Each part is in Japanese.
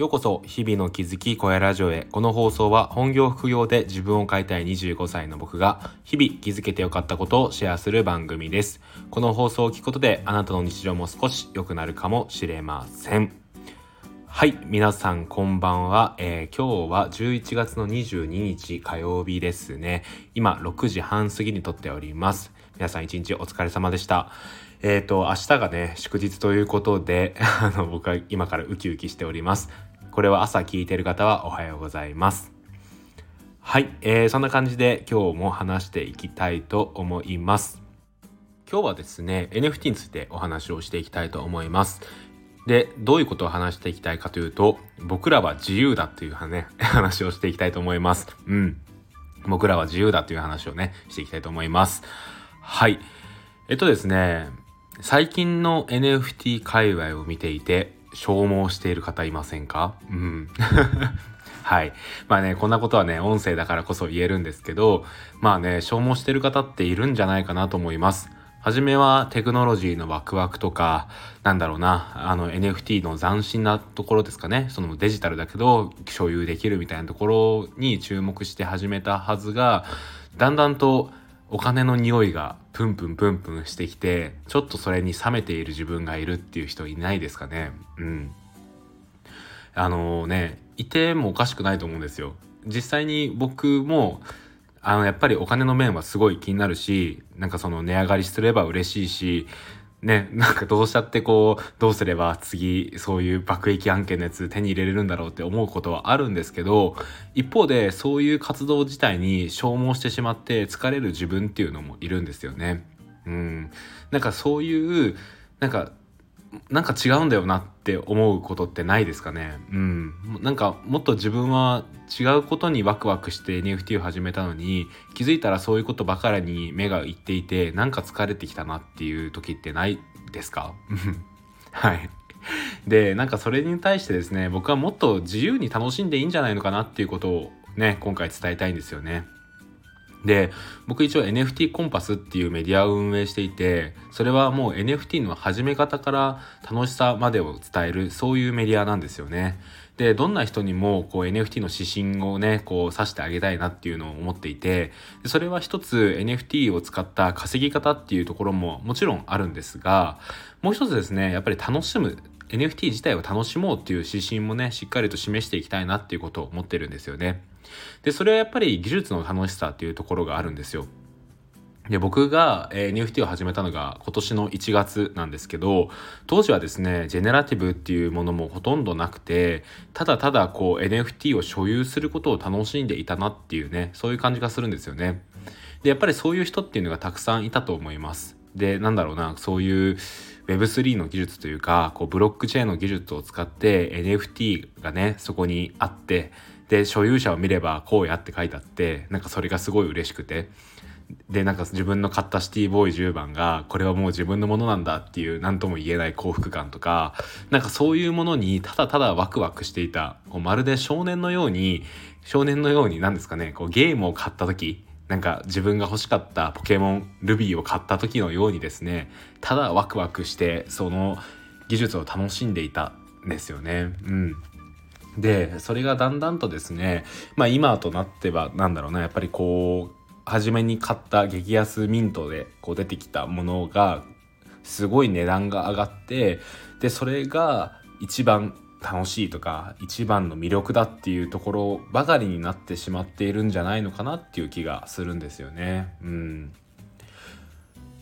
ようこそ日々の気づき小屋ラジオへ。この放送は本業副業で自分を変えたい25歳の僕が日々気づけてよかったことをシェアする番組です。この放送を聞くことであなたの日常も少し良くなるかもしれません。はい皆さんこんばんは、えー、今日は11月の22日火曜日ですね。今6時半過ぎに撮っております。皆さん一日お疲れ様でした。えっ、ー、と、明日がね、祝日ということで、あの、僕は今からウキウキしております。これは朝聞いてる方はおはようございます。はい、えー、そんな感じで今日も話していきたいと思います。今日はですね、NFT についてお話をしていきたいと思います。で、どういうことを話していきたいかというと、僕らは自由だっていうね、話をしていきたいと思います。うん。僕らは自由だという話をね、していきたいと思います。はい。えっとですね、最近の NFT 界隈を見ていて、消耗している方いませんか？うん。はい。まあね、こんなことはね、音声だからこそ言えるんですけど、まあね、消耗してる方っているんじゃないかなと思います。はじめはテクノロジーのワクワクとか、なんだろうな、あの NFT の斬新なところですかね。そのデジタルだけど所有できるみたいなところに注目して始めたはずが、だんだんとお金の匂いがプンプンプンプンしてきてちょっとそれに冷めている自分がいるっていう人いないですかね？うん。あのねいてもおかしくないと思うんですよ。実際に僕もあのやっぱりお金の面はすごい気になるしなんかその値上がりすれば嬉しいしね、なんかどうしちゃってこう、どうすれば次そういう爆撃案件のやつ手に入れれるんだろうって思うことはあるんですけど、一方でそういう活動自体に消耗してしまって疲れる自分っていうのもいるんですよね。うん。なんかそういう、なんかなんか違うんだよなって思うことってないですかね。うん。なんかもっと自分は違うことにワクワクして NFT を始めたのに気づいたらそういうことばかりに目がいっていてなんか疲れてきたなっていう時ってないですか？はい。でなんかそれに対してですね僕はもっと自由に楽しんでいいんじゃないのかなっていうことをね今回伝えたいんですよね。で僕一応 NFT コンパスっていうメディアを運営していてそれはもう NFT の始め方から楽しさまでを伝えるそういうメディアなんですよね。でどんな人にもこう NFT の指針をねこう指してあげたいなっていうのを思っていてそれは一つ NFT を使った稼ぎ方っていうところももちろんあるんですがもう一つですねやっぱり楽しむ NFT 自体を楽しもうっていう指針もねしっかりと示していきたいなっていうことを思ってるんですよね。でそれはやっぱり技術の楽しさっていうところがあるんですよ。で僕が、えー、NFT を始めたのが今年の1月なんですけど当時はですねジェネラティブっていうものもほとんどなくてただただこう NFT を所有することを楽しんでいたなっていうねそういう感じがするんですよね。でやっぱりそういう人っていうのがたくさんいたと思います。でなんだろうなそういう Web3 の技術というかこうブロックチェーンの技術を使って NFT がねそこにあってで所有者を見ればこうやって書いてあってなんかそれがすごい嬉しくてでなんか自分の買ったシティボーイ10番がこれはもう自分のものなんだっていう何とも言えない幸福感とかなんかそういうものにただただワクワクしていたこうまるで少年のように少年のように何ですかねこうゲームを買った時なんか自分が欲しかったポケモンルビーを買った時のようにですねただワクワクしてその技術を楽しんでいたんですよね。うんでそれがだんだんとですねまあ今となっては何だろうなやっぱりこう初めに買った激安ミントでこう出てきたものがすごい値段が上がってでそれが一番楽しいとか一番の魅力だっていうところばかりになってしまっているんじゃないのかなっていう気がするんですよね。うん。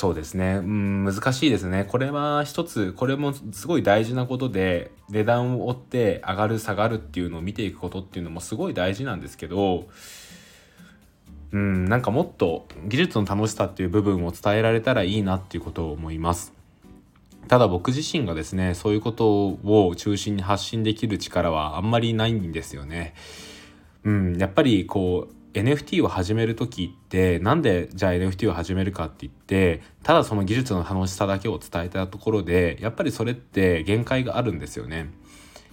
そうですね。うん、難しいですね。これは一つ、これもすごい大事なことで、値段を追って上がる下がるっていうのを見ていくことっていうのもすごい大事なんですけど、うん、なんかもっと技術の楽しさっていう部分を伝えられたらいいなっていうことを思います。ただ僕自身がですねそういうことを中心に発信できる力はあんまりないんですよね。うん、やっぱりこう NFT を始める時ってなんでじゃあ NFT を始めるかって言ってただその技術の楽しさだけを伝えたところでやっぱりそれって限界があるんですよね。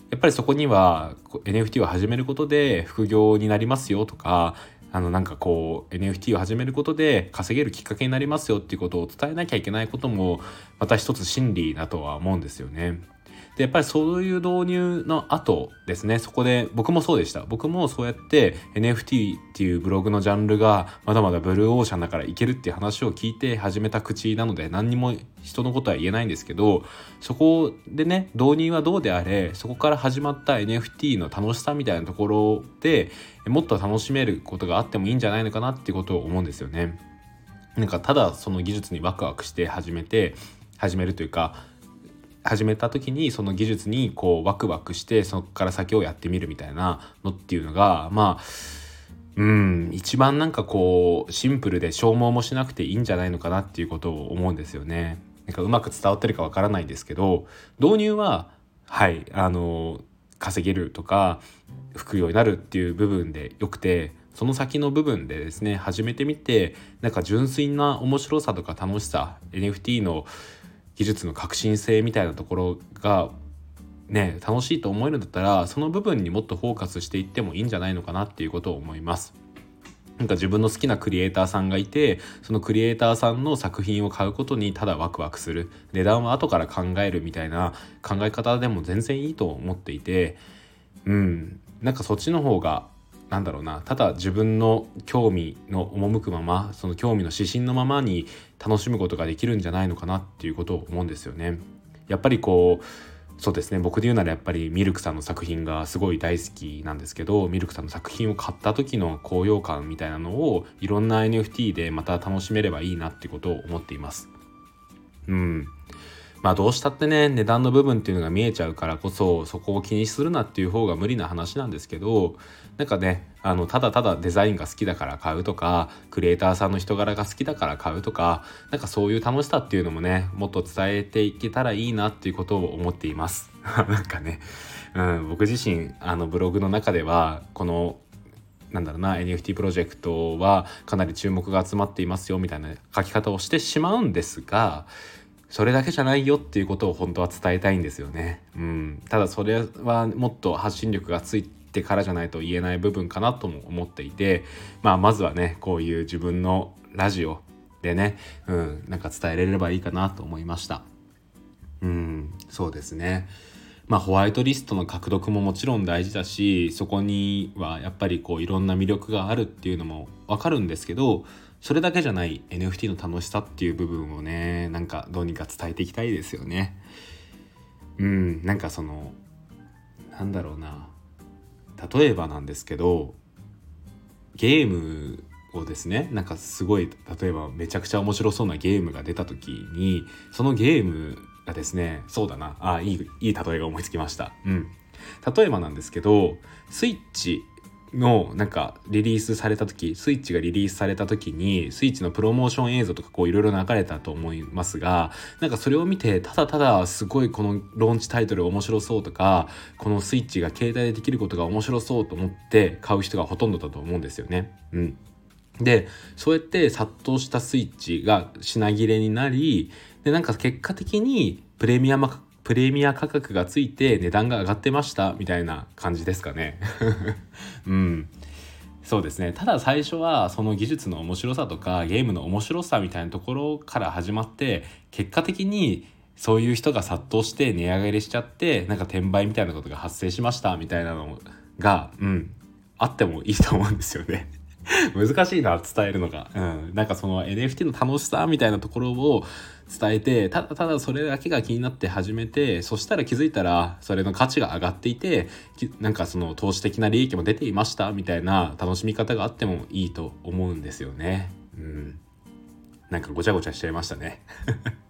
やっぱりそこには NFT を始めることで副業になりますよとかあのなんかこう NFT を始めることで稼げるきっかけになりますよっていうことを伝えなきゃいけないこともまた一つ真理だとは思うんですよね。でやっぱりそういう導入の後ですねそこで僕もそうでした僕もそうやって NFT っていうブログのジャンルがまだまだブルーオーシャンだからいけるっていう話を聞いて始めた口なので何にも人のことは言えないんですけどそこでね導入はどうであれそこから始まった NFT の楽しさみたいなところでもっと楽しめることがあってもいいんじゃないのかなっていうことを思うんですよね。なんかただその技術にワクワクして始めて始めるというか始めた時にその技術にこうワクワクしてそこから先をやってみるみたいなのっていうのがまあうん一番なんかこうシンプルで消耗もしなくていいんじゃないのかなっていうことを思うんですよね。なんかうまく伝わってるかわからないんですけど導入ははいあの稼げるとか吹くようになるっていう部分でよくてその先の部分でですね始めてみてなんか純粋な面白さとか楽しさ NFT の技術の革新性みたいなところがね楽しいと思えるんだったらその部分にもっとフォーカスしていってもいいんじゃないのかなっていうことを思います。なんか自分の好きなクリエイターさんがいてそのクリエイターさんの作品を買うことにただワクワクする。値段は後から考えるみたいな考え方でも全然いいと思っていて。うん。なんかそっちの方がなんだろうなただ自分の興味の赴くままその興味の指針のままに楽しむことができるんじゃないのかなっていうことを思うんですよね。やっぱりこうそうですね僕で言うならやっぱりミルクさんの作品がすごい大好きなんですけどミルクさんの作品を買った時の高揚感みたいなのをいろんな NFT でまた楽しめればいいなってことを思っています。うんまあどうしたってね値段の部分っていうのが見えちゃうからこそそこを気にするなっていう方が無理な話なんですけどなんかねあのただただデザインが好きだから買うとかクリエイターさんの人柄が好きだから買うとかなんかそういう楽しさっていうのもねもっと伝えていけたらいいなっていうことを思っています。なんかね、うん、僕自身あのブログの中ではこのなんだろうな NFT プロジェクトはかなり注目が集まっていますよみたいな書き方をしてしまうんですがそれだけじゃないよっていうことを本当は伝えたいんですよね。うん、ただそれはもっと発信力がついてからじゃないと言えない部分かなとも思っていて、まあ、まずはねこういう自分のラジオでね、うん、なんか伝えれればいいかなと思いました。うん、そうですね。まあ、ホワイトリストの獲得ももちろん大事だしそこにはやっぱりこういろんな魅力があるっていうのもわかるんですけどそれだけじゃない NFT の楽しさっていう部分をねなんかどうにか伝えていきたいですよね。うんなんかそのなんだろうな。例えばなんですけどゲームをですねなんかすごい例えばめちゃくちゃ面白そうなゲームが出た時にそのゲームがですねそうだな。あいいいい例えが思いつきました。うん。例えばなんですけどスイッチのなんかリリースされた時スイッチがリリースされた時にスイッチのプロモーション映像とかこういろいろ流れたと思いますがなんかそれを見てただただすごいこのローンチタイトル面白そうとかこのスイッチが携帯でできることが面白そうと思って買う人がほとんどだと思うんですよね。うんでそうやって殺到したスイッチが品切れになりでなんか結果的にプレミアムプレミア価格がついて値段が上がってましたみたいな感じですかね。うん。そうですね。ただ最初はその技術の面白さとかゲームの面白さみたいなところから始まって結果的にそういう人が殺到して値上がりしちゃってなんか転売みたいなことが発生しましたみたいなのがうんあってもいいと思うんですよね。難しいな伝えるのが、うん、なんかその NFT の楽しさみたいなところを伝えてただただそれだけが気になって始めてそしたら気づいたらそれの価値が上がっていてなんかその投資的な利益も出ていましたみたいな楽しみ方があってもいいと思うんですよね。うん、なんかごちゃごちゃしちゃいましたね。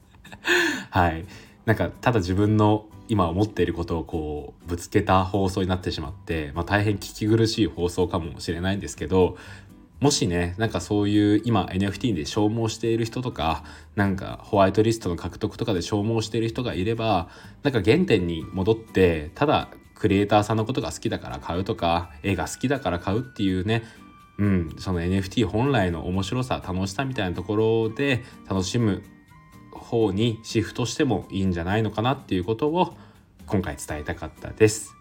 はい。なんかただ自分の今思っていることをこうぶつけた放送になってしまって、まあ、大変聞き苦しい放送かもしれないんですけどもしねなんかそういう今 NFT で消耗している人とかなんかホワイトリストの獲得とかで消耗している人がいればなんか原点に戻ってただクリエイターさんのことが好きだから買うとか絵が好きだから買うっていうねうんその NFT 本来の面白さ楽しさみたいなところで楽しむ方にシフトしてもいいんじゃないのかなっていうことを今回伝えたかったです。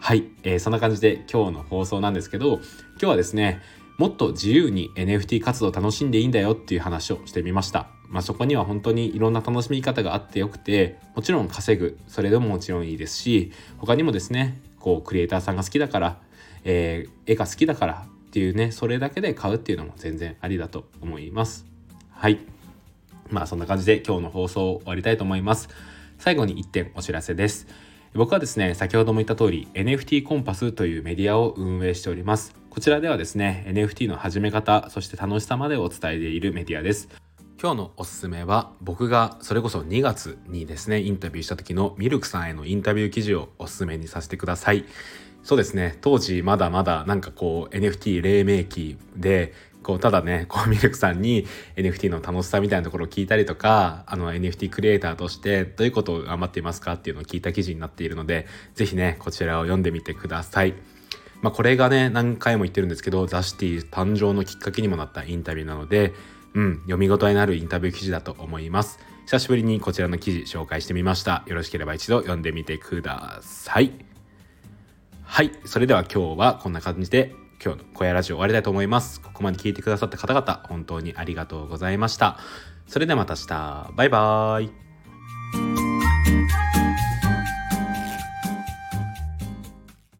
はい、えー、そんな感じで今日の放送なんですけど今日はですねもっと自由に NFT 活動を楽しんでいいんだよっていう話をしてみました。まあ、そこには本当にいろんな楽しみ方があってよくてもちろん稼ぐ。それでももちろんいいですし他にもですねこうクリエイターさんが好きだから、えー、絵が好きだからっていうねそれだけで買うっていうのも全然ありだと思います。はい。まあそんな感じで今日の放送を終わりたいと思います。最後に1点お知らせです。僕はですね先ほども言った通り NFT コンパスというメディアを運営しております。こちらではですね NFT の始め方そして楽しさまでお伝えているメディアです今日のおすすめは僕がそれこそ2月にですねインタビューした時のミルクさんへのインタビュー記事をおすすめにさせてくださいそうですね当時まだまだなんかこう NFT 黎明期でこうただねこうミルクさんに NFT の楽しさみたいなところを聞いたりとかあの NFT クリエイターとしてどういうことを頑張っていますかっていうのを聞いた記事になっているので是非ねこちらを読んでみてください。まあ、これがね何回も言ってるんですけどザ・シティ誕生のきっかけにもなったインタビューなのでうん、読み応えのあるインタビュー記事だと思います。久しぶりにこちらの記事紹介してみました。よろしければ一度読んでみてください。はい、それでは今日はこんな感じで今日の小屋ラジオ終わりたいと思います。ここまで聞いてくださった方々、本当にありがとうございました。それではまた明日。バイバーイ。